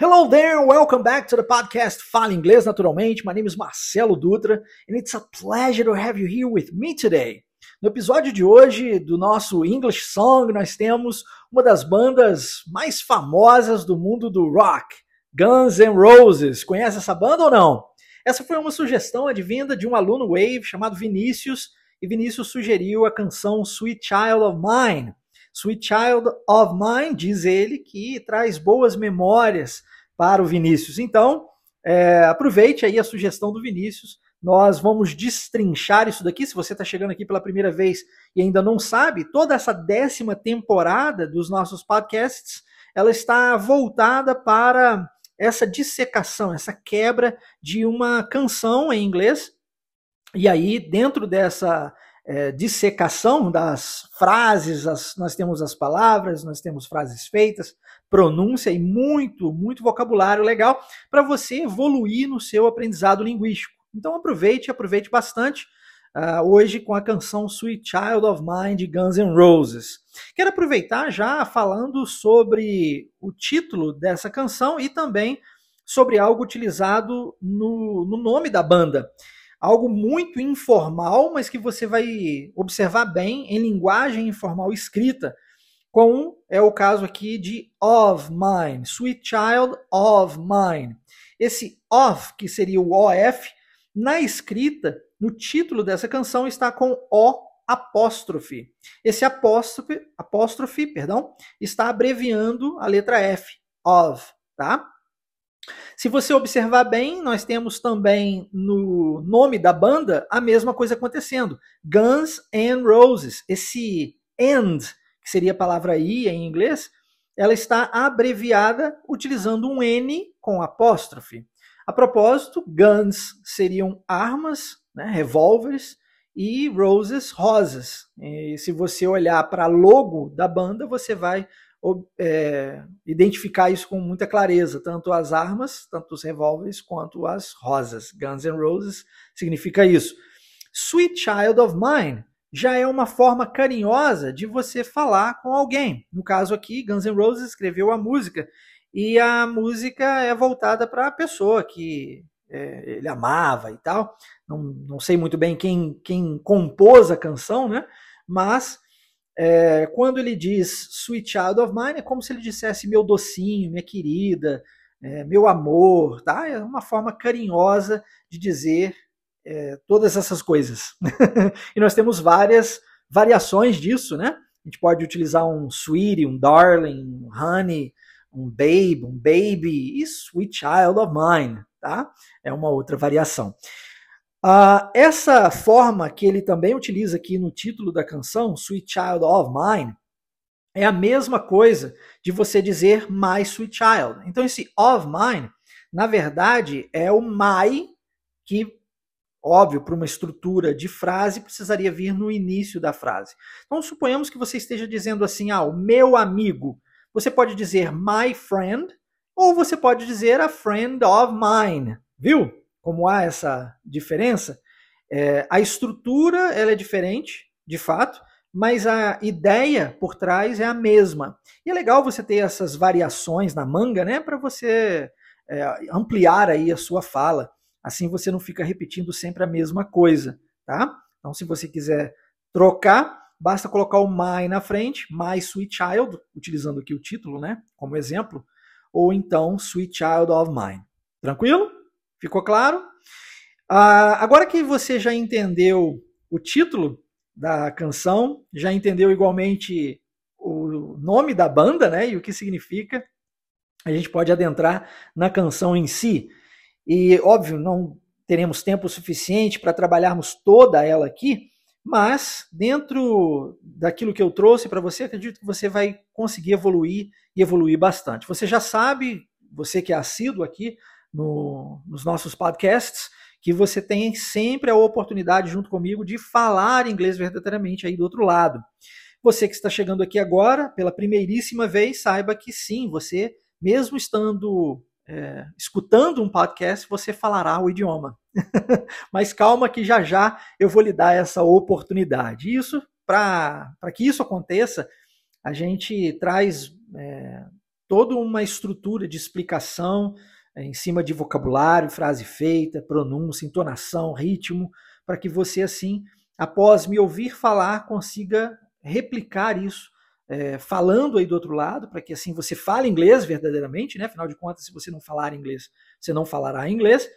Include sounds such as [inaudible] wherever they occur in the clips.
Hello there, welcome back to the podcast Fala Inglês Naturalmente. My name is Marcelo Dutra and it's a pleasure to have you here with me today. No episódio de hoje do nosso English Song, nós temos uma das bandas mais famosas do mundo do rock, Guns N' Roses. Conhece essa banda ou não? Essa foi uma sugestão advinda de um aluno Wave chamado Vinícius, e Vinícius sugeriu a canção Sweet Child of Mine. Sweet Child of Mine, diz ele, que traz boas memórias para o Vinícius. Então, é, aproveite aí a sugestão do Vinícius. Nós vamos destrinchar isso daqui. Se você está chegando aqui pela primeira vez e ainda não sabe, toda essa décima temporada dos nossos podcasts, ela está voltada para essa dissecação, essa quebra de uma canção em inglês. E aí, dentro dessa é, dissecação das frases, as, nós temos as palavras, nós temos frases feitas, pronúncia e muito, muito vocabulário legal para você evoluir no seu aprendizado linguístico. Então aproveite, aproveite bastante uh, hoje com a canção Sweet Child of Mine de Guns N' Roses. Quero aproveitar já falando sobre o título dessa canção e também sobre algo utilizado no, no nome da banda algo muito informal, mas que você vai observar bem em linguagem informal escrita, com é o caso aqui de of mine, sweet child of mine. Esse of, que seria o OF, na escrita, no título dessa canção está com O apóstrofe. Esse apóstrofe, apóstrofe, perdão, está abreviando a letra F, of, tá? Se você observar bem, nós temos também no nome da banda a mesma coisa acontecendo. Guns N' Roses. Esse and, que seria a palavra I em inglês, ela está abreviada utilizando um N com apóstrofe. A propósito, guns seriam armas, né, revólveres, e roses, rosas. E se você olhar para logo da banda, você vai é, identificar isso com muita clareza, tanto as armas, tanto os revólveres, quanto as rosas. Guns N' Roses significa isso. Sweet Child of Mine já é uma forma carinhosa de você falar com alguém. No caso aqui, Guns N' Roses escreveu a música e a música é voltada para a pessoa que é, ele amava e tal. Não, não sei muito bem quem, quem compôs a canção, né? Mas é, quando ele diz Sweet Child of Mine, é como se ele dissesse meu docinho, minha querida, é, meu amor, tá? É uma forma carinhosa de dizer é, todas essas coisas. [laughs] e nós temos várias variações disso, né? A gente pode utilizar um sweetie, um darling, um honey, um babe, um baby e sweet child of mine, tá? É uma outra variação. Uh, essa forma que ele também utiliza aqui no título da canção, Sweet Child of Mine, é a mesma coisa de você dizer My Sweet Child. Então, esse of mine, na verdade, é o my que, óbvio, para uma estrutura de frase, precisaria vir no início da frase. Então, suponhamos que você esteja dizendo assim, ah, o meu amigo. Você pode dizer my friend, ou você pode dizer a friend of mine, viu? Como há essa diferença, é, a estrutura ela é diferente, de fato, mas a ideia por trás é a mesma. E é legal você ter essas variações na manga, né, para você é, ampliar aí a sua fala. Assim você não fica repetindo sempre a mesma coisa, tá? Então, se você quiser trocar, basta colocar o my na frente, my sweet child, utilizando aqui o título, né, como exemplo, ou então sweet child of mine. Tranquilo? Ficou claro? Ah, agora que você já entendeu o título da canção, já entendeu igualmente o nome da banda, né, e o que significa, a gente pode adentrar na canção em si. E óbvio, não teremos tempo suficiente para trabalharmos toda ela aqui, mas dentro daquilo que eu trouxe para você, acredito que você vai conseguir evoluir e evoluir bastante. Você já sabe, você que é assíduo aqui, no, nos nossos podcasts, que você tem sempre a oportunidade, junto comigo, de falar inglês verdadeiramente aí do outro lado. Você que está chegando aqui agora, pela primeiríssima vez, saiba que sim, você, mesmo estando é, escutando um podcast, você falará o idioma. [laughs] Mas calma que já já eu vou lhe dar essa oportunidade. Isso, para que isso aconteça, a gente traz é, toda uma estrutura de explicação em cima de vocabulário, frase feita, pronúncia, entonação, ritmo, para que você, assim, após me ouvir falar, consiga replicar isso é, falando aí do outro lado, para que assim você fale inglês verdadeiramente, né? Afinal de contas, se você não falar inglês, você não falará inglês.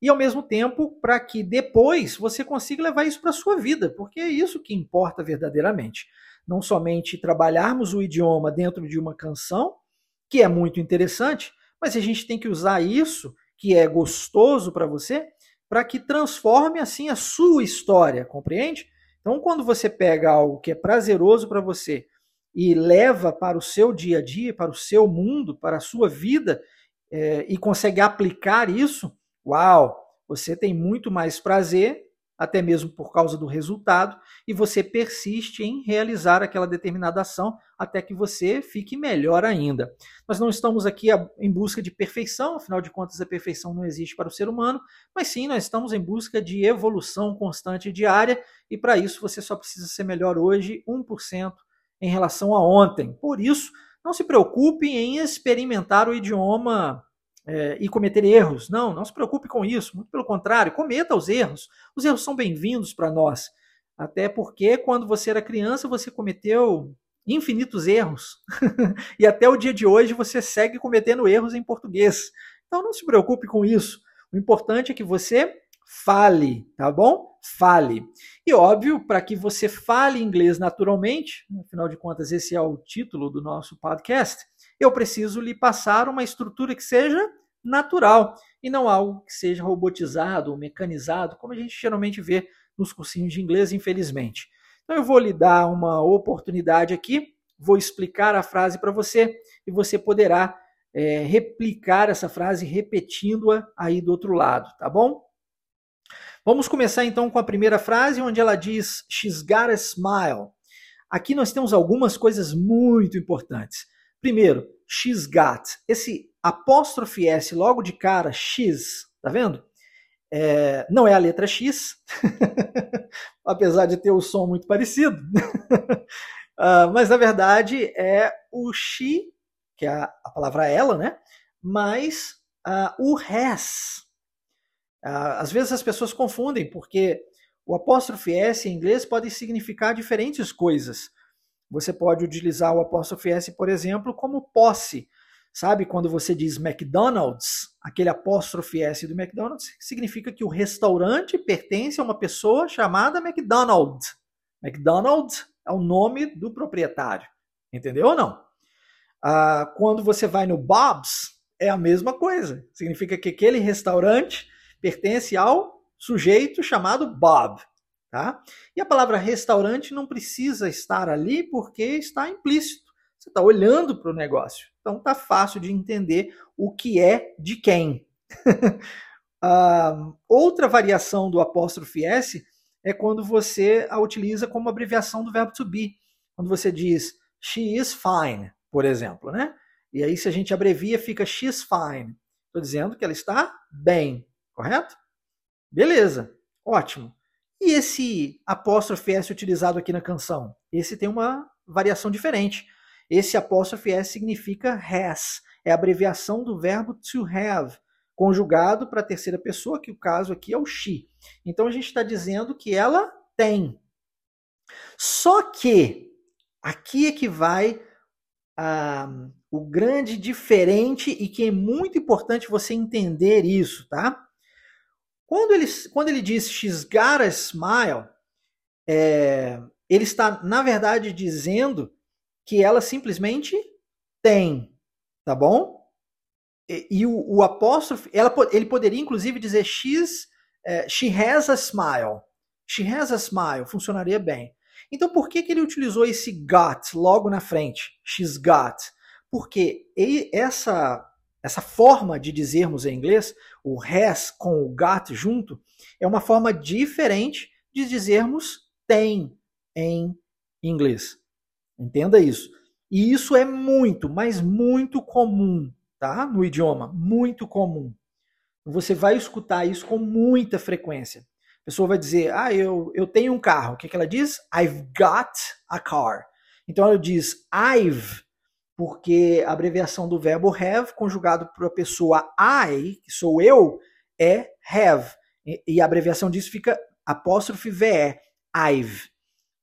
E ao mesmo tempo, para que depois você consiga levar isso para a sua vida, porque é isso que importa verdadeiramente. Não somente trabalharmos o idioma dentro de uma canção, que é muito interessante, mas a gente tem que usar isso, que é gostoso para você, para que transforme assim a sua história, compreende? Então, quando você pega algo que é prazeroso para você e leva para o seu dia a dia, para o seu mundo, para a sua vida, é, e consegue aplicar isso, uau, você tem muito mais prazer até mesmo por causa do resultado, e você persiste em realizar aquela determinada ação até que você fique melhor ainda. Nós não estamos aqui em busca de perfeição, afinal de contas, a perfeição não existe para o ser humano, mas sim nós estamos em busca de evolução constante e diária, e para isso você só precisa ser melhor hoje 1% em relação a ontem. Por isso, não se preocupe em experimentar o idioma é, e cometer erros. Não, não se preocupe com isso. Muito pelo contrário, cometa os erros. Os erros são bem-vindos para nós. Até porque quando você era criança, você cometeu infinitos erros. [laughs] e até o dia de hoje você segue cometendo erros em português. Então não se preocupe com isso. O importante é que você fale, tá bom? Fale. E óbvio, para que você fale inglês naturalmente, afinal de contas, esse é o título do nosso podcast, eu preciso lhe passar uma estrutura que seja natural e não algo que seja robotizado ou mecanizado, como a gente geralmente vê nos cursinhos de inglês, infelizmente. Então eu vou lhe dar uma oportunidade aqui, vou explicar a frase para você e você poderá é, replicar essa frase repetindo-a aí do outro lado, tá bom? Vamos começar então com a primeira frase, onde ela diz: She's got a smile. Aqui nós temos algumas coisas muito importantes. Primeiro, got. Esse apóstrofe S logo de cara, X, tá vendo? É, não é a letra X, [laughs] apesar de ter o som muito parecido. uh, [laughs] mas na verdade é o she, que é a, a palavra ela, né? Mais uh, o has. Uh, às vezes as pessoas confundem, porque o apóstrofe S em inglês pode significar diferentes coisas. Você pode utilizar o apóstrofe S, por exemplo, como posse. Sabe quando você diz McDonald's, aquele apóstrofe S do McDonald's significa que o restaurante pertence a uma pessoa chamada McDonald. McDonald é o nome do proprietário. Entendeu ou não? Ah, quando você vai no Bob's, é a mesma coisa. Significa que aquele restaurante pertence ao sujeito chamado Bob. Tá? E a palavra restaurante não precisa estar ali porque está implícito. Você está olhando para o negócio. Então tá fácil de entender o que é de quem. uh, [laughs] outra variação do apóstrofe S é quando você a utiliza como abreviação do verbo to be. Quando você diz she is fine, por exemplo, né? E aí se a gente abrevia fica she's fine. Estou dizendo que ela está bem, correto? Beleza, ótimo. E esse apóstrofe S utilizado aqui na canção? Esse tem uma variação diferente. Esse apóstrofe S significa has, é a abreviação do verbo to have, conjugado para a terceira pessoa, que o caso aqui é o she. Então a gente está dizendo que ela tem. Só que aqui é que vai ah, o grande diferente e que é muito importante você entender isso, tá? Quando ele, quando ele diz she's got a smile, é, ele está, na verdade, dizendo que ela simplesmente tem, tá bom? E, e o, o, apóstrofe, ela, ele poderia inclusive dizer she's, é, she has a smile. She has a smile, funcionaria bem. Então por que, que ele utilizou esse got logo na frente? She's got. Porque essa essa forma de dizermos em inglês, o has com o got junto, é uma forma diferente de dizermos tem em inglês. Entenda isso. E isso é muito, mas muito comum, tá? No idioma, muito comum. Você vai escutar isso com muita frequência. A pessoa vai dizer: "Ah, eu, eu tenho um carro". O que, que ela diz? I've got a car. Então ela diz I've porque a abreviação do verbo have, conjugado para a pessoa I, que sou eu, é have. E a abreviação disso fica apóstrofe VE, I've.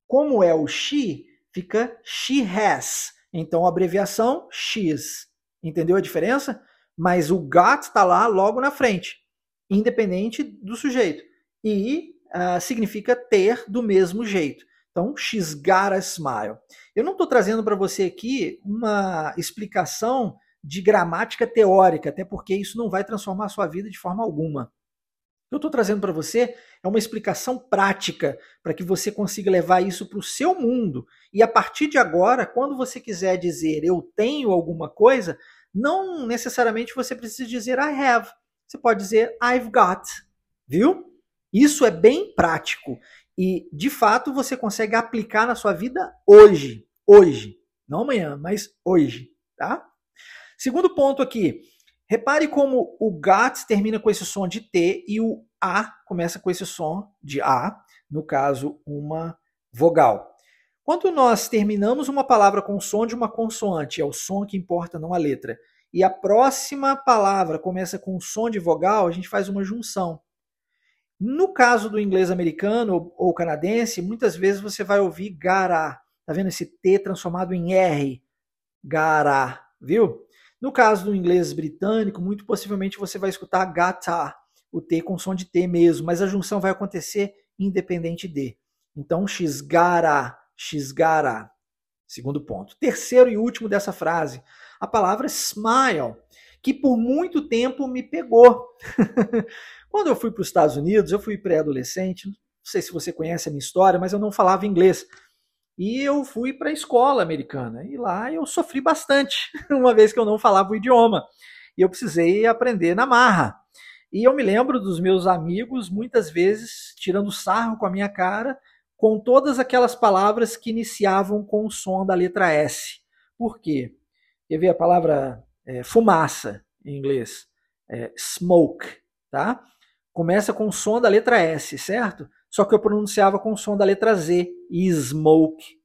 Como é o she, fica she has. Então a abreviação she's. Entendeu a diferença? Mas o got está lá logo na frente, independente do sujeito. E uh, significa ter do mesmo jeito. Então, got a smile. Eu não estou trazendo para você aqui uma explicação de gramática teórica, até porque isso não vai transformar a sua vida de forma alguma. O que eu estou trazendo para você é uma explicação prática para que você consiga levar isso para o seu mundo. E a partir de agora, quando você quiser dizer eu tenho alguma coisa, não necessariamente você precisa dizer I have. Você pode dizer I've got. Viu? Isso é bem prático e de fato você consegue aplicar na sua vida hoje, hoje, não amanhã, mas hoje, tá? Segundo ponto aqui, repare como o got termina com esse som de T e o A começa com esse som de A, no caso, uma vogal. Quando nós terminamos uma palavra com o som de uma consoante, é o som que importa, não a letra, e a próxima palavra começa com o som de vogal, a gente faz uma junção. No caso do inglês americano ou canadense, muitas vezes você vai ouvir gará. Tá vendo esse T transformado em R? Gará, viu? No caso do inglês britânico, muito possivelmente você vai escutar gata, o T com som de T mesmo, mas a junção vai acontecer independente de. Então, xgara, xgara. Segundo ponto. Terceiro e último dessa frase, a palavra smile, que por muito tempo me pegou. [laughs] Quando eu fui para os Estados Unidos, eu fui pré-adolescente, não sei se você conhece a minha história, mas eu não falava inglês. E eu fui para a escola americana. E lá eu sofri bastante, [laughs] uma vez que eu não falava o idioma. E eu precisei aprender na marra. E eu me lembro dos meus amigos, muitas vezes, tirando sarro com a minha cara, com todas aquelas palavras que iniciavam com o som da letra S. Por quê? Quer ver a palavra é, fumaça em inglês? É, smoke, tá? começa com o som da letra S, certo? Só que eu pronunciava com o som da letra Z, smoke.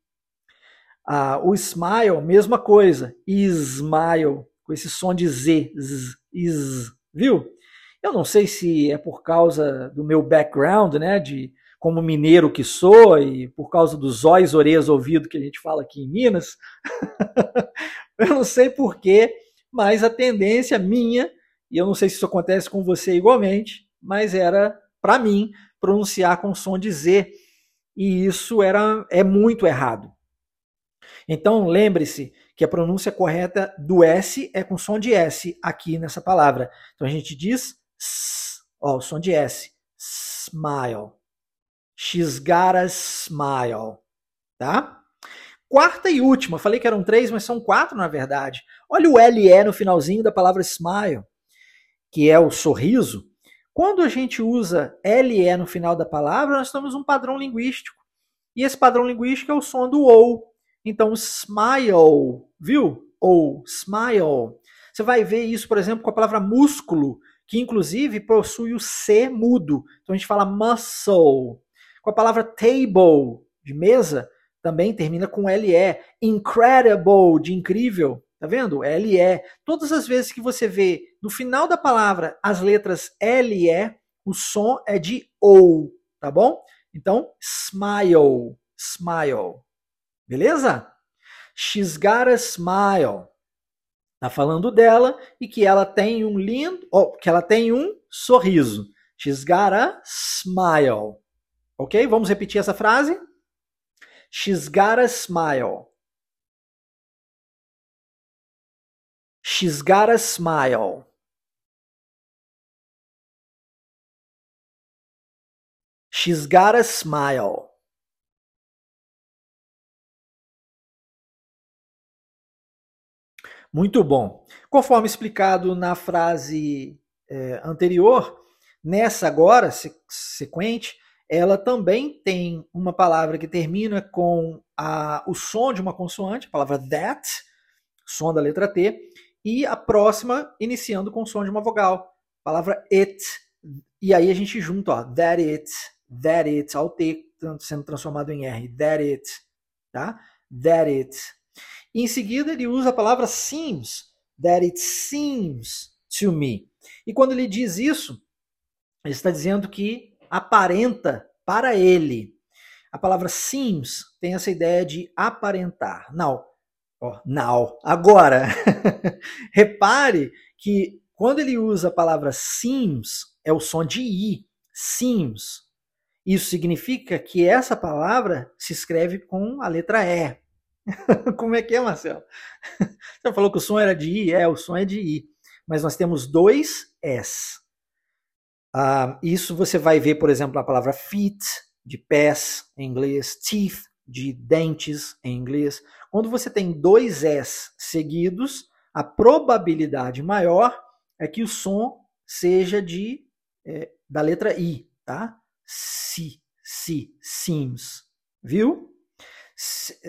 Ah, o smile, mesma coisa, smile, com esse som de Z, z, z, viu? Eu não sei se é por causa do meu background, né, de como mineiro que sou e por causa dos olhos, orelhas, ouvido que a gente fala aqui em Minas. [laughs] eu não sei porquê, mas a tendência minha, e eu não sei se isso acontece com você igualmente, mas era, para mim, pronunciar com som de Z. E isso era é muito errado. Então, lembre-se que a pronúncia correta do S é com som de S aqui nessa palavra. Então, a gente diz S, ó, o som de S. Smile. She's got a smile. Tá? Quarta e última. Falei que eram três, mas são quatro na verdade. Olha o LE no finalzinho da palavra smile, que é o sorriso. Quando a gente usa LE no final da palavra, nós temos um padrão linguístico. E esse padrão linguístico é o som do OU. Então, smile, viu? Ou smile. Você vai ver isso, por exemplo, com a palavra músculo, que inclusive possui o C mudo. Então a gente fala muscle. Com a palavra table, de mesa, também termina com LE. Incredible, de incrível. Tá vendo? LE. Todas as vezes que você vê no final da palavra as letras LE, o som é de OU, tá bom? Então, smile, smile. Beleza? She's got a smile. Tá falando dela e que ela tem um lindo, oh, que ela tem um sorriso. She's got a smile. OK? Vamos repetir essa frase? She's got a smile. She's got a smile. She's got a smile. Muito bom. Conforme explicado na frase é, anterior, nessa agora, sequente, ela também tem uma palavra que termina com a, o som de uma consoante, a palavra that, som da letra T, e a próxima iniciando com o som de uma vogal. Palavra it. E aí a gente junta, ó, that it, that it, ao T sendo transformado em R, that it, tá? That it. E em seguida ele usa a palavra seems, that it seems to me. E quando ele diz isso, ele está dizendo que aparenta para ele. A palavra seems tem essa ideia de aparentar. Now, oh, now. Agora, [laughs] repare que quando ele usa a palavra seems, é o som de i, seems. Isso significa que essa palavra se escreve com a letra E. [laughs] Como é que é, Marcelo? [laughs] Você falou que o som era de I? É, o som é de I. Mas nós temos dois S. Uh, isso você vai ver, por exemplo, na palavra feet, de pés em inglês, teeth, de dentes em inglês. Quando você tem dois S seguidos, a probabilidade maior é que o som seja de é, da letra I, tá? Si, si, sims, viu?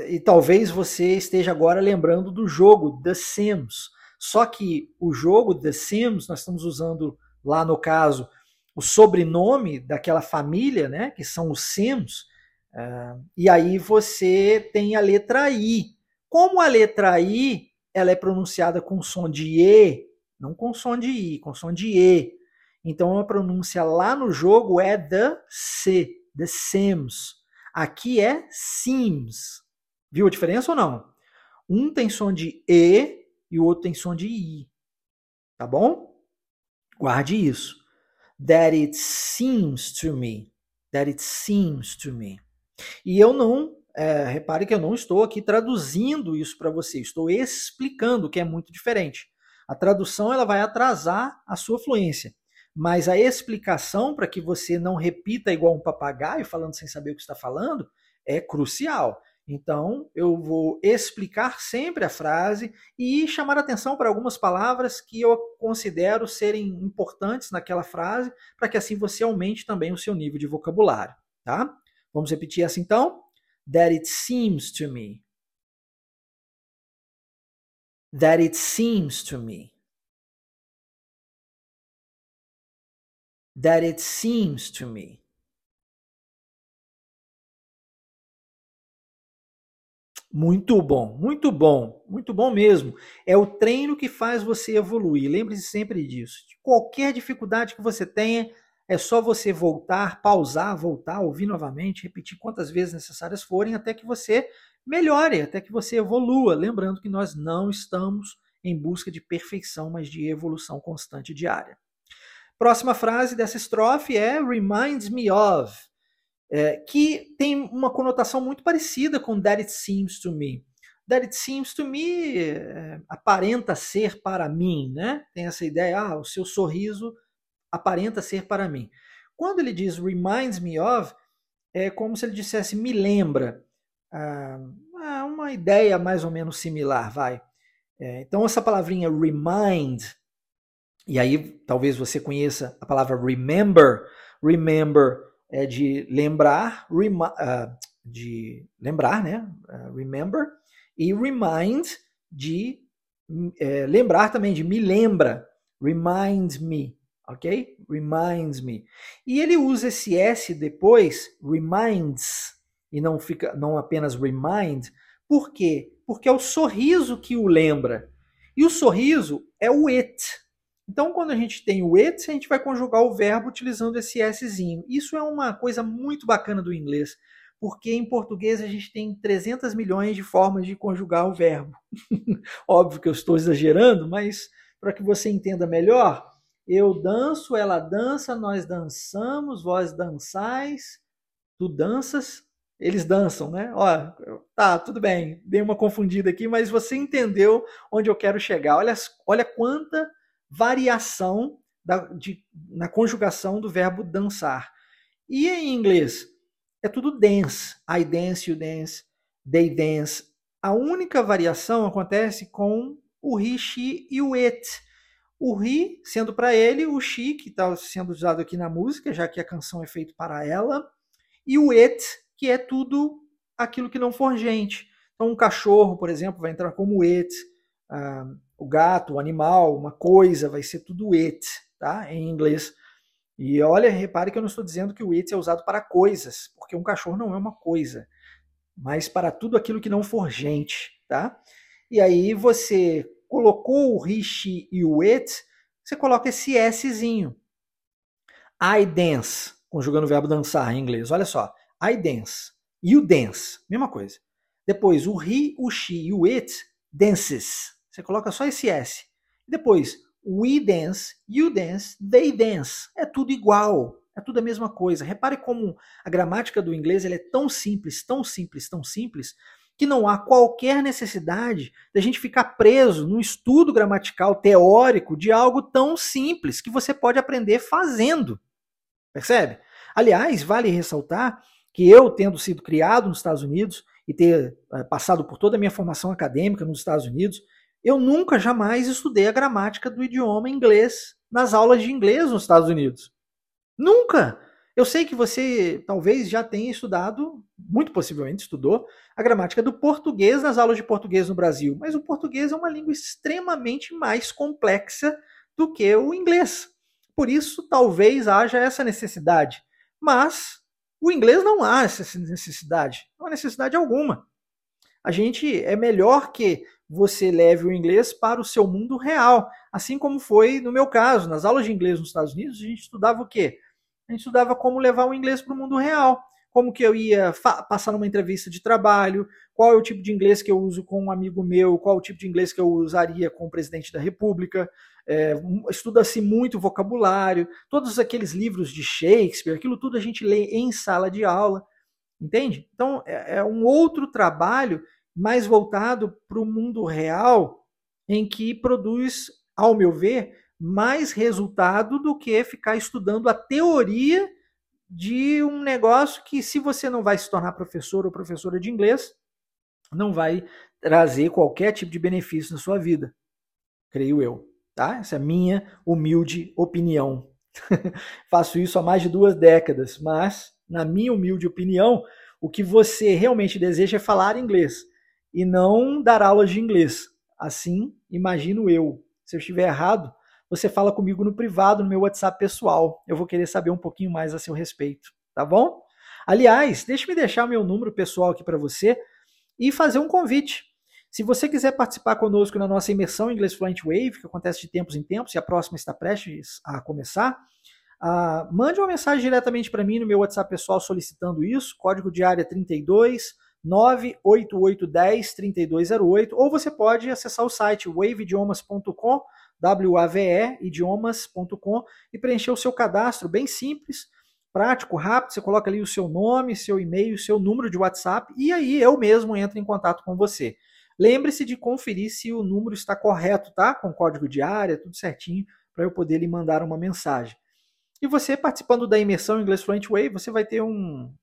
E talvez você esteja agora lembrando do jogo The Sims. Só que o jogo The Sims, nós estamos usando lá no caso o sobrenome daquela família, né, que são os Sims, uh, e aí você tem a letra I. Como a letra I ela é pronunciada com som de E, não com som de I, com som de E. Então a pronúncia lá no jogo é The C, The Sims. Aqui é Sims. Viu a diferença ou não? Um tem som de E e o outro tem som de I. Tá bom? Guarde isso that it seems to me. That it seems to me. E eu não, é, repare que eu não estou aqui traduzindo isso para você, estou explicando que é muito diferente. A tradução ela vai atrasar a sua fluência, mas a explicação para que você não repita igual um papagaio falando sem saber o que está falando é crucial. Então, eu vou explicar sempre a frase e chamar atenção para algumas palavras que eu considero serem importantes naquela frase, para que assim você aumente também o seu nível de vocabulário, tá? Vamos repetir essa então? That it seems to me. That it seems to me. That it seems to me. Muito bom, muito bom, muito bom mesmo. É o treino que faz você evoluir. Lembre-se sempre disso. Qualquer dificuldade que você tenha, é só você voltar, pausar, voltar, ouvir novamente, repetir quantas vezes necessárias forem, até que você melhore, até que você evolua. Lembrando que nós não estamos em busca de perfeição, mas de evolução constante diária. Próxima frase dessa estrofe é reminds me of é, que tem uma conotação muito parecida com That It Seems to Me. That It Seems to Me é, aparenta ser para mim, né? Tem essa ideia, ah, o seu sorriso aparenta ser para mim. Quando ele diz reminds me of, é como se ele dissesse me lembra. Ah, é uma ideia mais ou menos similar, vai. É, então, essa palavrinha remind, e aí talvez você conheça a palavra remember. Remember é de lembrar, uh, de lembrar, né? Uh, remember, e remind de é, lembrar também, de me lembra, remind me, ok? Reminds me. E ele usa esse S depois, reminds, e não fica, não apenas remind, por quê? Porque é o sorriso que o lembra. E o sorriso é o it, então, quando a gente tem o it, a gente vai conjugar o verbo utilizando esse szinho. Isso é uma coisa muito bacana do inglês, porque em português a gente tem 300 milhões de formas de conjugar o verbo. [laughs] Óbvio que eu estou exagerando, mas para que você entenda melhor, eu danço, ela dança, nós dançamos, vós dançais, tu danças, eles dançam, né? Ó, tá, tudo bem, dei uma confundida aqui, mas você entendeu onde eu quero chegar. Olha, olha quanta variação da, de, na conjugação do verbo dançar. E em inglês? É tudo dance. I dance, you dance, they dance. A única variação acontece com o he, she e o it. O he sendo para ele, o she, que está sendo usado aqui na música, já que a canção é feita para ela, e o it, que é tudo aquilo que não for gente. Então, um cachorro, por exemplo, vai entrar como it. Uh, o gato, o animal, uma coisa, vai ser tudo it, tá? Em inglês. E olha, repare que eu não estou dizendo que o it é usado para coisas, porque um cachorro não é uma coisa, mas para tudo aquilo que não for gente, tá? E aí você colocou o she e o it, você coloca esse Szinho. I dance, conjugando o verbo dançar em inglês. Olha só. I dance. You dance. Mesma coisa. Depois, o he, o she e o it, dances. Você coloca só esse S. Depois, we dance, you dance, they dance. É tudo igual. É tudo a mesma coisa. Repare como a gramática do inglês é tão simples, tão simples, tão simples, que não há qualquer necessidade da gente ficar preso no estudo gramatical teórico de algo tão simples que você pode aprender fazendo. Percebe? Aliás, vale ressaltar que eu, tendo sido criado nos Estados Unidos e ter eh, passado por toda a minha formação acadêmica nos Estados Unidos, eu nunca jamais estudei a gramática do idioma inglês nas aulas de inglês nos Estados Unidos. Nunca! Eu sei que você talvez já tenha estudado, muito possivelmente estudou, a gramática do português nas aulas de português no Brasil, mas o português é uma língua extremamente mais complexa do que o inglês. Por isso, talvez haja essa necessidade. Mas o inglês não há essa necessidade, não há necessidade alguma. A gente é melhor que você leve o inglês para o seu mundo real, assim como foi no meu caso, nas aulas de inglês nos Estados Unidos, a gente estudava o quê? a gente estudava como levar o inglês para o mundo real. Como que eu ia passar numa entrevista de trabalho, qual é o tipo de inglês que eu uso com um amigo meu, qual é o tipo de inglês que eu usaria com o presidente da república. É, Estuda-se muito vocabulário, todos aqueles livros de Shakespeare, aquilo tudo a gente lê em sala de aula, entende? Então é, é um outro trabalho mais voltado para o mundo real, em que produz, ao meu ver, mais resultado do que ficar estudando a teoria de um negócio que, se você não vai se tornar professor ou professora de inglês, não vai trazer qualquer tipo de benefício na sua vida. Creio eu. Tá? Essa é a minha humilde opinião. [laughs] Faço isso há mais de duas décadas, mas, na minha humilde opinião, o que você realmente deseja é falar inglês e não dar aulas de inglês. Assim, imagino eu. Se eu estiver errado, você fala comigo no privado, no meu WhatsApp pessoal. Eu vou querer saber um pouquinho mais a seu respeito, tá bom? Aliás, deixe-me deixar meu número pessoal aqui para você e fazer um convite. Se você quiser participar conosco na nossa imersão Inglês Fluent Wave, que acontece de tempos em tempos e a próxima está prestes a começar, uh, mande uma mensagem diretamente para mim no meu WhatsApp pessoal solicitando isso, código de área 32 98810 3208, ou você pode acessar o site waveidiomas.com waveidiomas.com e preencher o seu cadastro bem simples, prático, rápido. Você coloca ali o seu nome, seu e-mail, seu número de WhatsApp e aí eu mesmo entro em contato com você. Lembre-se de conferir se o número está correto, tá? Com código de área, tudo certinho, para eu poder lhe mandar uma mensagem. E você participando da imersão Inglês Fluent Way, você vai ter um,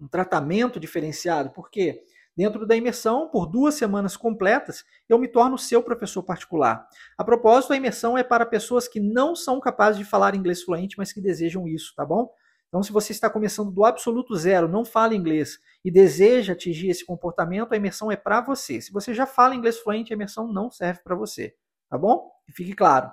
um tratamento diferenciado, porque? Dentro da imersão, por duas semanas completas, eu me torno seu professor particular. A propósito, a imersão é para pessoas que não são capazes de falar inglês fluente, mas que desejam isso, tá bom? Então, se você está começando do absoluto zero, não fala inglês e deseja atingir esse comportamento, a imersão é para você. Se você já fala inglês fluente, a imersão não serve para você, tá bom? Fique claro.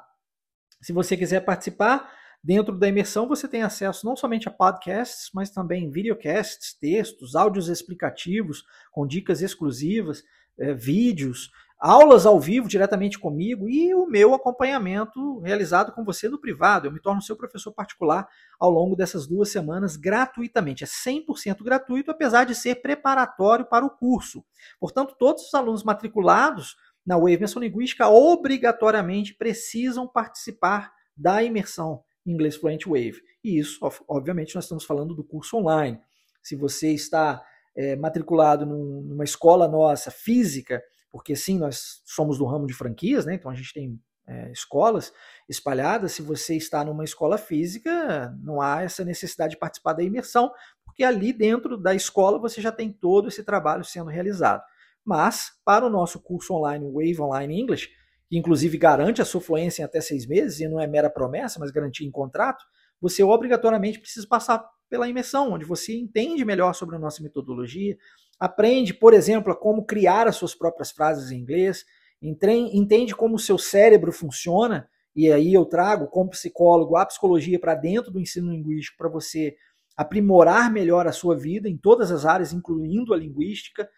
Se você quiser participar, Dentro da imersão você tem acesso não somente a podcasts, mas também videocasts, textos, áudios explicativos com dicas exclusivas, é, vídeos, aulas ao vivo diretamente comigo e o meu acompanhamento realizado com você no privado. Eu me torno seu professor particular ao longo dessas duas semanas gratuitamente. É 100% gratuito, apesar de ser preparatório para o curso. Portanto, todos os alunos matriculados na Wave Linguística obrigatoriamente precisam participar da imersão Inglês Fluent Wave. E isso, obviamente, nós estamos falando do curso online. Se você está é, matriculado num, numa escola nossa física, porque sim, nós somos do ramo de franquias, né? então a gente tem é, escolas espalhadas. Se você está numa escola física, não há essa necessidade de participar da imersão, porque ali dentro da escola você já tem todo esse trabalho sendo realizado. Mas, para o nosso curso online, Wave Online English, inclusive garante a sua fluência em até seis meses, e não é mera promessa, mas garantia em contrato, você obrigatoriamente precisa passar pela imersão, onde você entende melhor sobre a nossa metodologia, aprende, por exemplo, a como criar as suas próprias frases em inglês, entende como o seu cérebro funciona, e aí eu trago, como psicólogo, a psicologia para dentro do ensino linguístico para você aprimorar melhor a sua vida em todas as áreas, incluindo a linguística.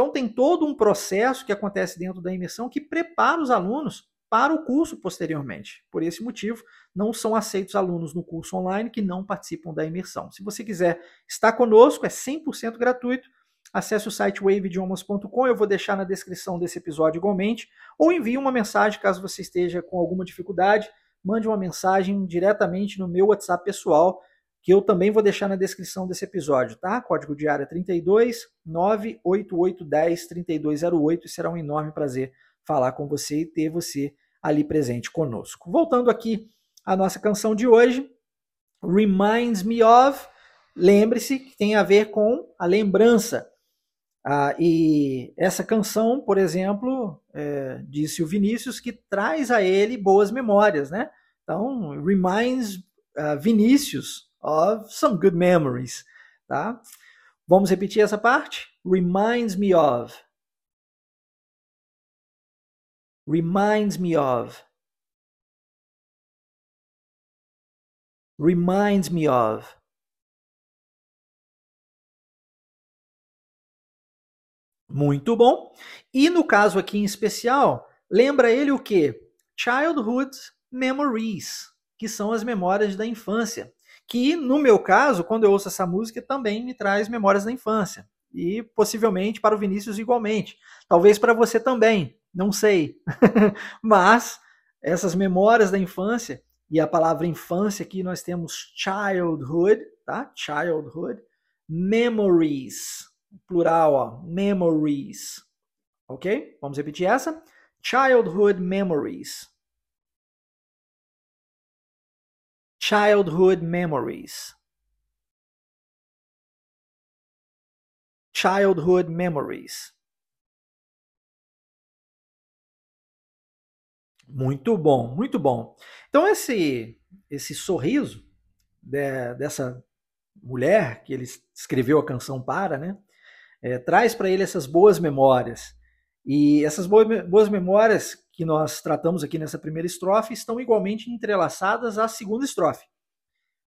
Então tem todo um processo que acontece dentro da imersão que prepara os alunos para o curso posteriormente. Por esse motivo, não são aceitos alunos no curso online que não participam da imersão. Se você quiser estar conosco, é 100% gratuito. Acesse o site waveidiomas.com, eu vou deixar na descrição desse episódio igualmente, ou envie uma mensagem caso você esteja com alguma dificuldade, mande uma mensagem diretamente no meu WhatsApp pessoal, que eu também vou deixar na descrição desse episódio, tá? Código de área 32 98810 3208 e será um enorme prazer falar com você e ter você ali presente conosco. Voltando aqui à nossa canção de hoje, Reminds Me of, lembre-se que tem a ver com a lembrança. Ah, e essa canção, por exemplo, é, disse o Vinícius, que traz a ele boas memórias, né? Então, reminds uh, Vinícius of some good memories, tá? Vamos repetir essa parte? Reminds me of. Reminds me of. Reminds me of. Muito bom. E no caso aqui em especial, lembra ele o que? Childhood memories, que são as memórias da infância. Que no meu caso, quando eu ouço essa música, também me traz memórias da infância. E possivelmente para o Vinícius igualmente. Talvez para você também, não sei. [laughs] Mas essas memórias da infância, e a palavra infância aqui nós temos childhood, tá? Childhood, memories plural, ó, memories. Ok? Vamos repetir essa? Childhood memories. Childhood memories. Childhood memories. Muito bom, muito bom. Então esse esse sorriso de, dessa mulher que ele escreveu a canção para, né? é, traz para ele essas boas memórias. E essas boas memórias que nós tratamos aqui nessa primeira estrofe estão igualmente entrelaçadas à segunda estrofe,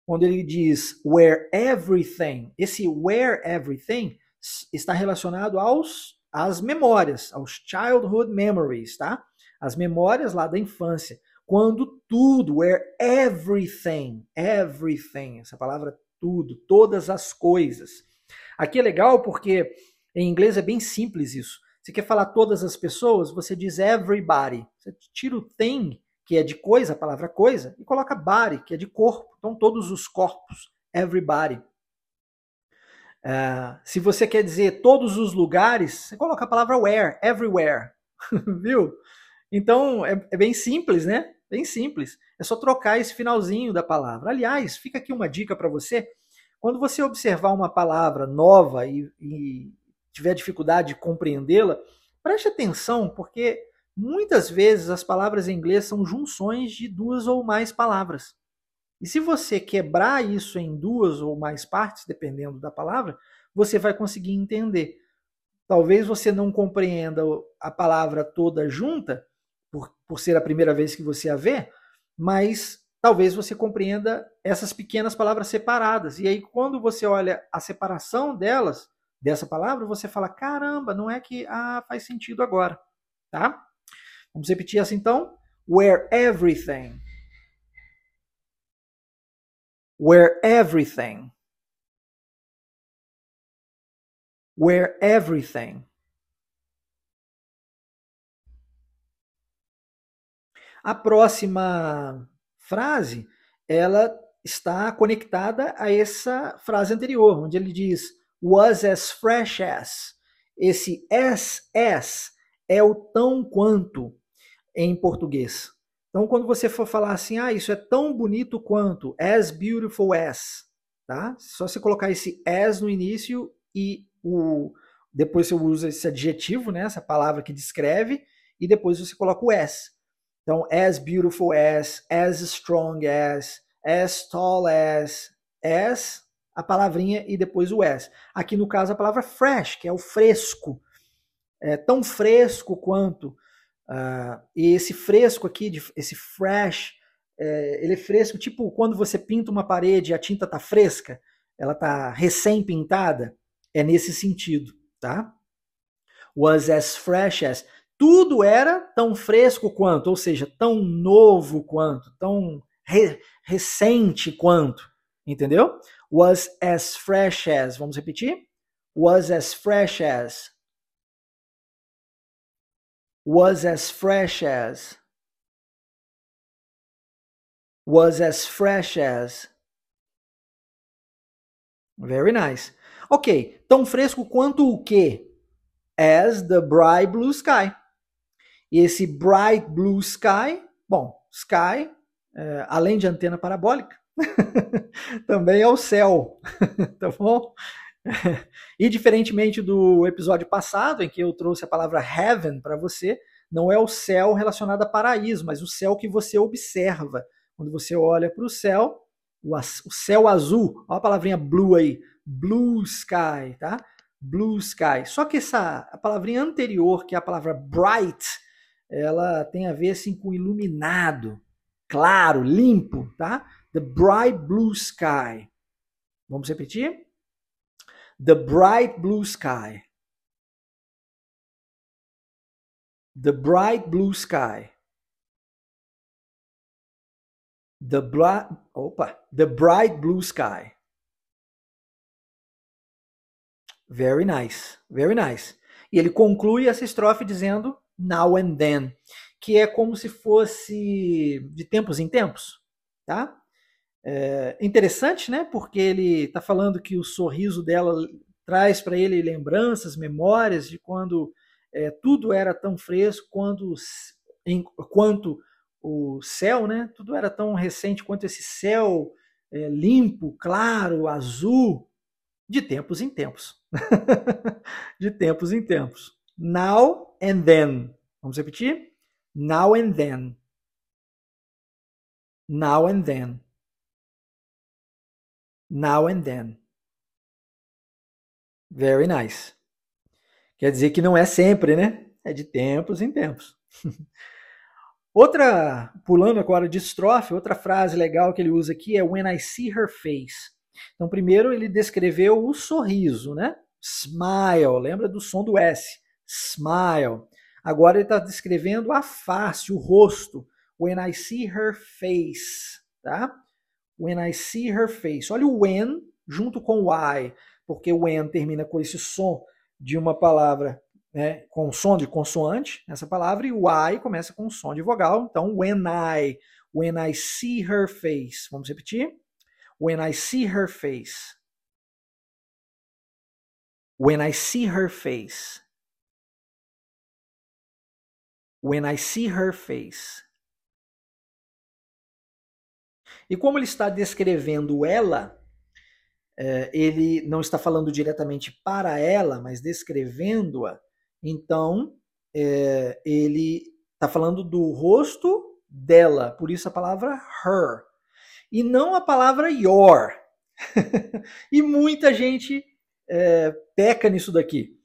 onde ele diz where everything. Esse where everything está relacionado aos às memórias, aos childhood memories, tá? As memórias lá da infância, quando tudo, where everything, everything, essa palavra tudo, todas as coisas Aqui é legal porque em inglês é bem simples isso. Você quer falar todas as pessoas, você diz everybody. Você tira o thing, que é de coisa, a palavra coisa, e coloca body, que é de corpo. Então, todos os corpos. Everybody. Uh, se você quer dizer todos os lugares, você coloca a palavra where, everywhere. [laughs] Viu? Então, é, é bem simples, né? Bem simples. É só trocar esse finalzinho da palavra. Aliás, fica aqui uma dica para você. Quando você observar uma palavra nova e, e tiver dificuldade de compreendê-la, preste atenção, porque muitas vezes as palavras em inglês são junções de duas ou mais palavras. E se você quebrar isso em duas ou mais partes, dependendo da palavra, você vai conseguir entender. Talvez você não compreenda a palavra toda junta, por, por ser a primeira vez que você a vê, mas talvez você compreenda essas pequenas palavras separadas. E aí, quando você olha a separação delas, dessa palavra, você fala: caramba, não é que ah, faz sentido agora. Tá? Vamos repetir assim então? Where everything. Where everything. Where everything. A próxima frase, ela está conectada a essa frase anterior, onde ele diz was as fresh as. Esse as, as é o tão quanto em português. Então, quando você for falar assim, ah, isso é tão bonito quanto, as beautiful as, tá? Só você colocar esse as no início e o depois você usa esse adjetivo, né, essa palavra que descreve, e depois você coloca o as. Então, as beautiful as, as strong as, as tall as, as, a palavrinha e depois o as. Aqui no caso a palavra fresh, que é o fresco. É tão fresco quanto. Uh, e esse fresco aqui, esse fresh, é, ele é fresco, tipo quando você pinta uma parede e a tinta tá fresca, ela tá recém-pintada, é nesse sentido, tá? Was as fresh as. Tudo era tão fresco quanto, ou seja, tão novo quanto, tão re recente quanto. Entendeu? Was as fresh as. Vamos repetir? Was as fresh as. Was as fresh as. Was as fresh as. Very nice. Ok, tão fresco quanto o quê? As the bright blue sky. E esse bright blue sky, bom, sky, é, além de antena parabólica, [laughs] também é o céu, [laughs] tá bom? E diferentemente do episódio passado, em que eu trouxe a palavra heaven para você, não é o céu relacionado a paraíso, mas o céu que você observa. Quando você olha para o céu, o céu azul, olha a palavrinha blue aí, blue sky, tá? Blue sky. Só que essa a palavrinha anterior, que é a palavra bright, ela tem a ver assim com iluminado, claro, limpo, tá? The bright blue sky. Vamos repetir? The bright blue sky. The bright blue sky. The bright, opa, the bright blue sky. Very nice, very nice. E ele conclui essa estrofe dizendo now and then, que é como se fosse de tempos em tempos, tá? É interessante, né? Porque ele está falando que o sorriso dela traz para ele lembranças, memórias de quando é, tudo era tão fresco, quando, em, quanto o céu, né? Tudo era tão recente quanto esse céu é, limpo, claro, azul, de tempos em tempos. [laughs] de tempos em tempos. Now and then. Vamos repetir? Now and then. Now and then. Now and then. Very nice. Quer dizer que não é sempre, né? É de tempos em tempos. [laughs] outra, pulando agora de estrofe, outra frase legal que ele usa aqui é When I see her face. Então, primeiro ele descreveu o sorriso, né? Smile, lembra do som do S? Smile. Agora ele está descrevendo a face, o rosto. When I see her face, tá? When I see her face. Olha o when junto com o I, porque o when termina com esse som de uma palavra, né, com som de consoante, essa palavra, e o I começa com som de vogal. Então, when I, when I see her face. Vamos repetir? When I see her face. When I see her face. When I see her face. E como ele está descrevendo ela, é, ele não está falando diretamente para ela, mas descrevendo-a, então é, ele está falando do rosto dela, por isso a palavra her, e não a palavra your. [laughs] e muita gente é, peca nisso daqui.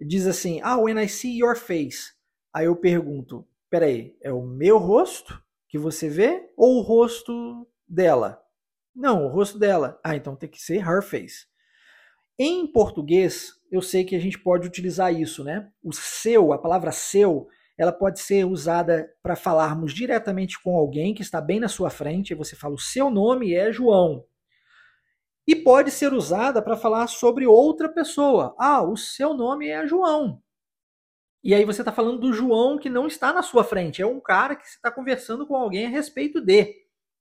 Diz assim: Ah, when I see your face. Aí eu pergunto: peraí, é o meu rosto que você vê ou o rosto dela? Não, o rosto dela. Ah, então tem que ser her face. Em português, eu sei que a gente pode utilizar isso, né? O seu, a palavra seu, ela pode ser usada para falarmos diretamente com alguém que está bem na sua frente, e você fala o seu nome é João. E pode ser usada para falar sobre outra pessoa. Ah, o seu nome é João. E aí você está falando do João que não está na sua frente, é um cara que está conversando com alguém a respeito de.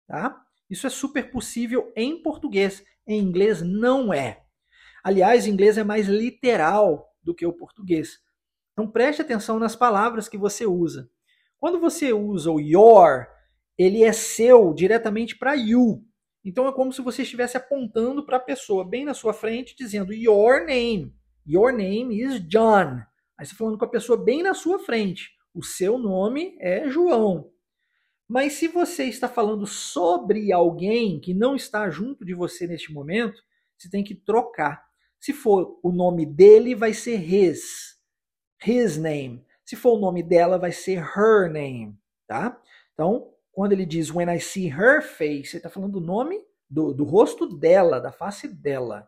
Tá? Isso é super possível em português. Em inglês não é. Aliás, inglês é mais literal do que o português. Então preste atenção nas palavras que você usa. Quando você usa o your, ele é seu diretamente para you. Então é como se você estivesse apontando para a pessoa bem na sua frente, dizendo your name. Your name is John. Aí você falando com a pessoa bem na sua frente. O seu nome é João. Mas se você está falando sobre alguém que não está junto de você neste momento, você tem que trocar. Se for o nome dele, vai ser his. His name. Se for o nome dela, vai ser her name, tá? Então, quando ele diz when I see her face, ele está falando do nome, do, do rosto dela, da face dela.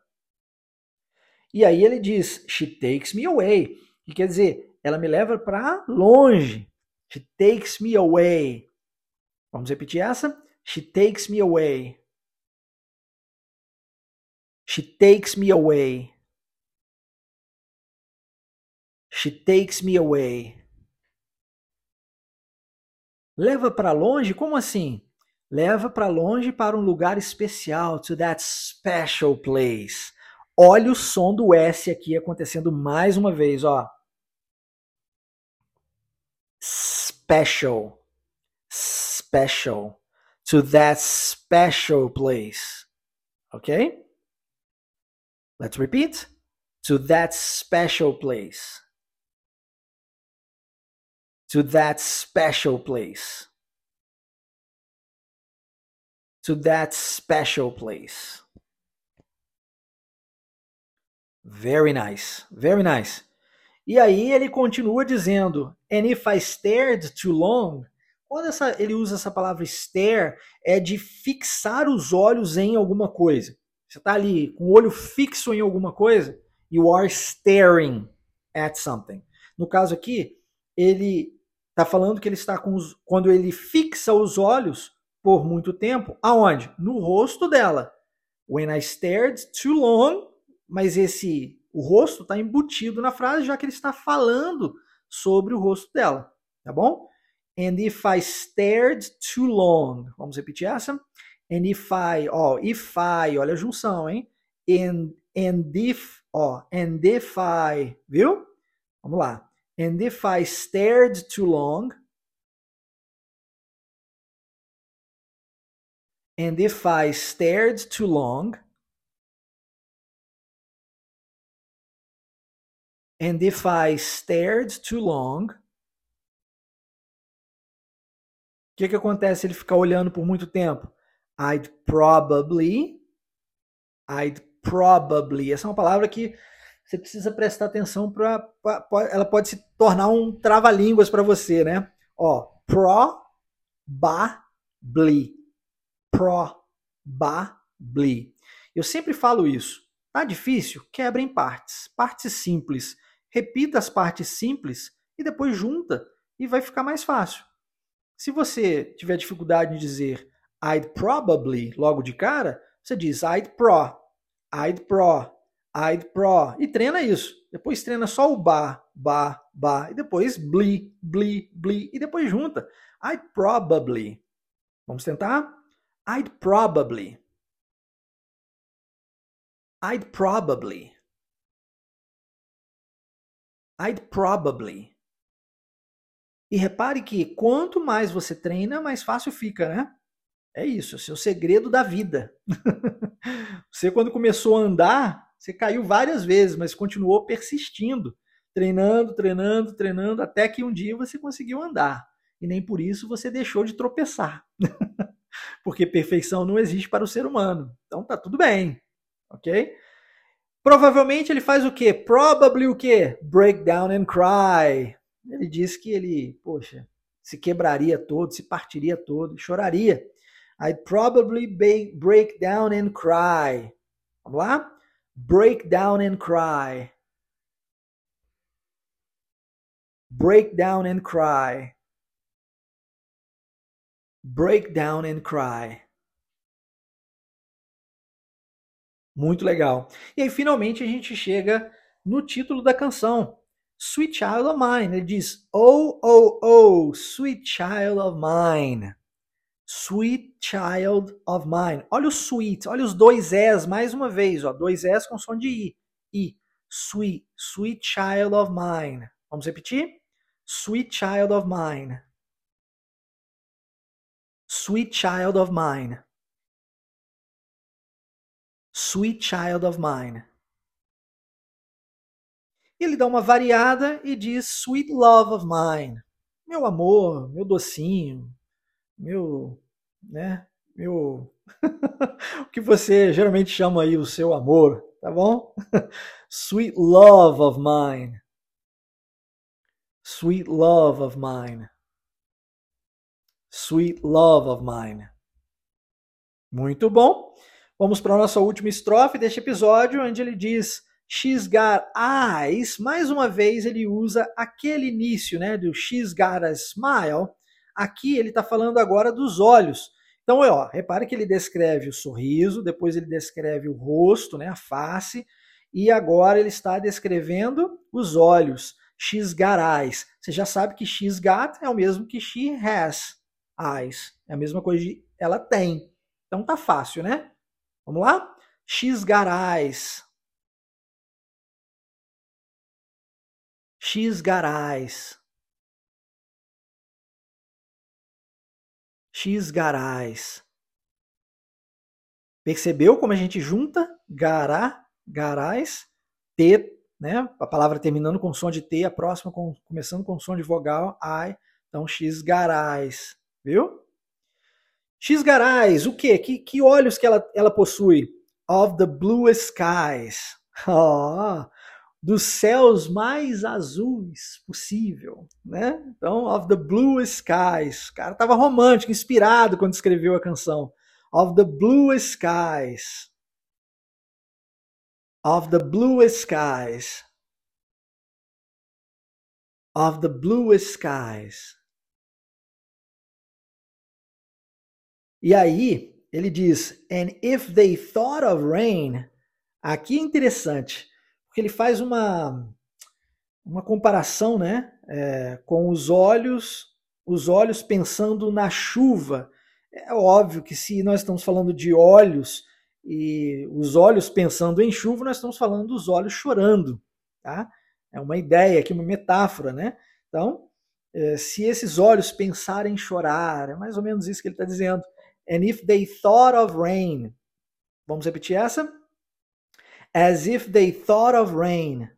E aí ele diz, she takes me away. que quer dizer, ela me leva para longe. She takes me away. Vamos repetir essa? She takes me away. She takes me away. She takes me away. Leva para longe? Como assim? Leva para longe para um lugar especial, to that special place. Olha o som do S aqui acontecendo mais uma vez, ó. Special. Special. To that special place. Okay? Let's repeat. To that special place. To that special place. To that special place. Very nice, very nice. E aí ele continua dizendo, and if I stared too long, quando essa, ele usa essa palavra stare, é de fixar os olhos em alguma coisa. Você está ali com o olho fixo em alguma coisa, you are staring at something. No caso aqui, ele está falando que ele está com os, quando ele fixa os olhos por muito tempo, aonde? No rosto dela. When I stared too long, mas esse o rosto está embutido na frase, já que ele está falando sobre o rosto dela, tá bom? And if I stared too long, vamos repetir essa? And if I, ó, if I, olha a junção, hein? And, and if, ó, and if I, viu? Vamos lá. And if I stared too long, and if I stared too long, And if I stared too long, que, que acontece se ele ficar olhando por muito tempo? I'd probably. I'd probably. Essa é uma palavra que você precisa prestar atenção para. Ela pode se tornar um trava-línguas para você, né? Ó, probably. Probably. Eu sempre falo isso. Tá difícil? Quebra em partes. Partes simples repita as partes simples e depois junta e vai ficar mais fácil. Se você tiver dificuldade em dizer I'd probably logo de cara, você diz I'd pro, I'd pro, I'd pro e treina isso. Depois treina só o ba, ba, ba e depois bli, bli, bli e depois junta. I'd probably. Vamos tentar? I'd probably. I'd probably. I'd probably. E repare que quanto mais você treina, mais fácil fica, né? É isso, é o segredo da vida. [laughs] você, quando começou a andar, você caiu várias vezes, mas continuou persistindo, treinando, treinando, treinando, até que um dia você conseguiu andar. E nem por isso você deixou de tropeçar. [laughs] Porque perfeição não existe para o ser humano. Então tá tudo bem, ok? Provavelmente ele faz o quê? Probably o quê? Break down and cry. Ele diz que ele, poxa, se quebraria todo, se partiria todo, choraria. I'd probably break down and cry. Vamos lá? Break down and cry. Break down and cry. Break down and cry. Muito legal. E aí, finalmente, a gente chega no título da canção, Sweet Child of Mine. Ele diz: Oh, oh, oh, sweet child of mine. Sweet Child of Mine. Olha o sweet, olha os dois S mais uma vez, ó, dois S com som de I. I. Sweet, Sweet Child of Mine. Vamos repetir? Sweet Child of Mine. Sweet Child of Mine. Sweet Child of Mine. Ele dá uma variada e diz Sweet Love of Mine. Meu amor, meu docinho, meu, né, meu [laughs] o que você geralmente chama aí o seu amor, tá bom? [laughs] Sweet love of mine. Sweet love of mine. Sweet love of mine. Muito bom. Vamos para a nossa última estrofe deste episódio, onde ele diz: Got eyes. Mais uma vez ele usa aquele início, né, do got a smile. Aqui ele está falando agora dos olhos. Então, ó, repare que ele descreve o sorriso, depois ele descreve o rosto, né, a face, e agora ele está descrevendo os olhos. Got eyes. Você já sabe que got é o mesmo que she has eyes. É a mesma coisa de ela tem. Então tá fácil, né? Vamos lá? Got eyes. Eyes. She's got eyes. Percebeu como a gente junta gará, garais, T, né? A palavra terminando com som de T, a próxima com, começando com som de vogal, I. Então, got eyes. Viu? Got eyes. O quê? Que, que olhos que ela, ela possui? Of the bluest skies. [laughs] Oh, dos céus mais azuis possível, né? Então, of the blue skies. O cara estava romântico, inspirado quando escreveu a canção. Of the blue skies. Of the blue skies. Of the blue skies. E aí, ele diz, and if they thought of rain, aqui é interessante porque ele faz uma, uma comparação né, é, com os olhos, os olhos pensando na chuva. É óbvio que se nós estamos falando de olhos e os olhos pensando em chuva, nós estamos falando dos olhos chorando. Tá? É uma ideia aqui, uma metáfora. Né? Então, é, se esses olhos pensarem em chorar, é mais ou menos isso que ele está dizendo. And if they thought of rain. Vamos repetir essa? As if they thought of rain.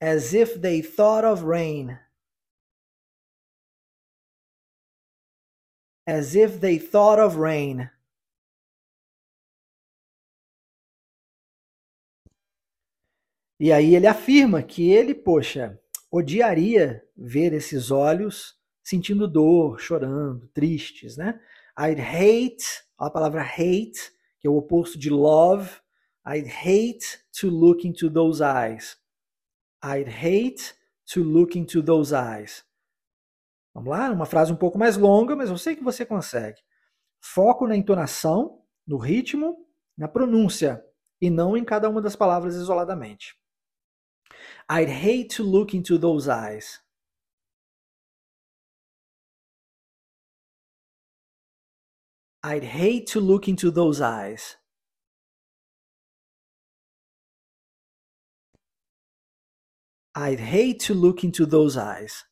As if they thought of rain. As if they thought of rain. E aí ele afirma que ele, poxa, odiaria ver esses olhos sentindo dor, chorando, tristes, né? I'd hate a palavra hate, que é o oposto de love. I'd hate to look into those eyes. I'd hate to look into those eyes. Vamos lá? Uma frase um pouco mais longa, mas eu sei que você consegue. Foco na entonação, no ritmo, na pronúncia e não em cada uma das palavras isoladamente. I'd hate to look into those eyes. I'd hate to look into those eyes. I'd hate to look into those eyes.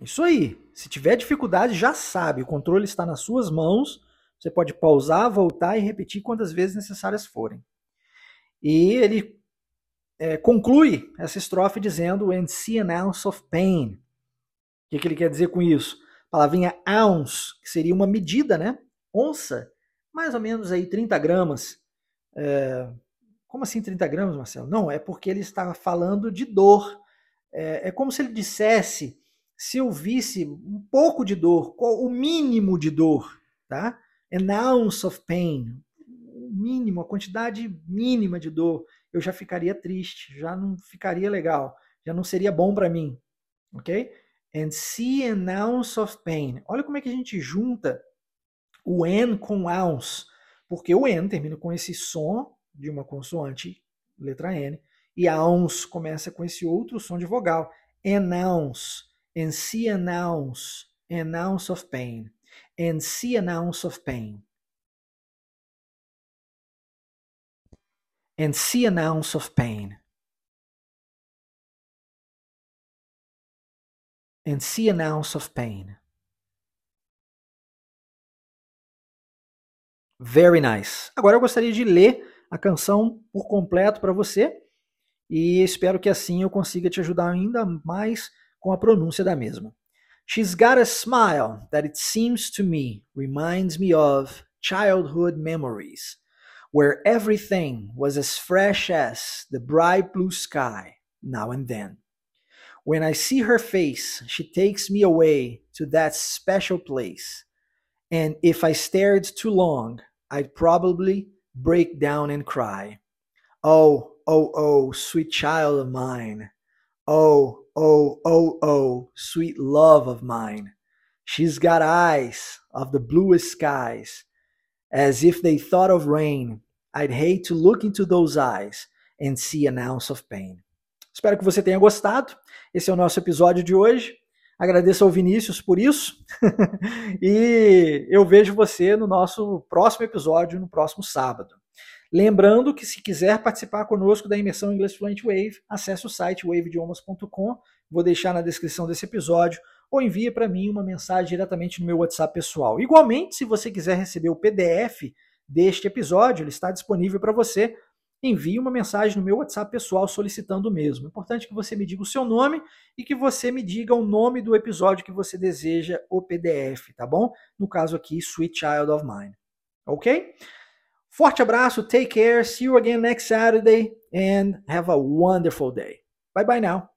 Isso aí. Se tiver dificuldade, já sabe, o controle está nas suas mãos. Você pode pausar, voltar e repetir quantas vezes necessárias forem. E ele é, conclui essa estrofe dizendo: And see an ounce of pain. O que, que ele quer dizer com isso? A palavrinha ounce, que seria uma medida, né? Onça, mais ou menos aí 30 gramas. É... Como assim 30 gramas, Marcelo? Não, é porque ele está falando de dor. É, é como se ele dissesse, se eu visse um pouco de dor, o mínimo de dor, tá? An ounce of pain, o mínimo, a quantidade mínima de dor, eu já ficaria triste, já não ficaria legal, já não seria bom para mim, ok? And see an ounce of pain. Olha como é que a gente junta o N com ounce, porque o N termina com esse som de uma consoante, letra N, e a ounce começa com esse outro som de vogal. An ounce, and see an ounce, an ounce of pain, and see an ounce of pain. And see an ounce of pain. And see an ounce of pain. Very nice. Agora eu gostaria de ler a canção por completo para você e espero que assim eu consiga te ajudar ainda mais com a pronúncia da mesma. She's got a smile that it seems to me reminds me of childhood memories, where everything was as fresh as the bright blue sky now and then. When I see her face, she takes me away to that special place. And if I stared too long, I'd probably break down and cry. Oh, oh, oh, sweet child of mine. Oh, oh, oh, oh, sweet love of mine. She's got eyes of the bluest skies, as if they thought of rain. I'd hate to look into those eyes and see an ounce of pain. Espero que você tenha gostado. Esse é o nosso episódio de hoje. Agradeço ao Vinícius por isso. [laughs] e eu vejo você no nosso próximo episódio, no próximo sábado. Lembrando que se quiser participar conosco da imersão English Fluent Wave, acesse o site waveidiomas.com. Vou deixar na descrição desse episódio ou envie para mim uma mensagem diretamente no meu WhatsApp pessoal. Igualmente, se você quiser receber o PDF deste episódio, ele está disponível para você. Envie uma mensagem no meu WhatsApp pessoal solicitando o mesmo. É importante que você me diga o seu nome e que você me diga o nome do episódio que você deseja o PDF, tá bom? No caso aqui, Sweet Child of Mine. Ok? Forte abraço, take care, see you again next Saturday, and have a wonderful day. Bye bye now.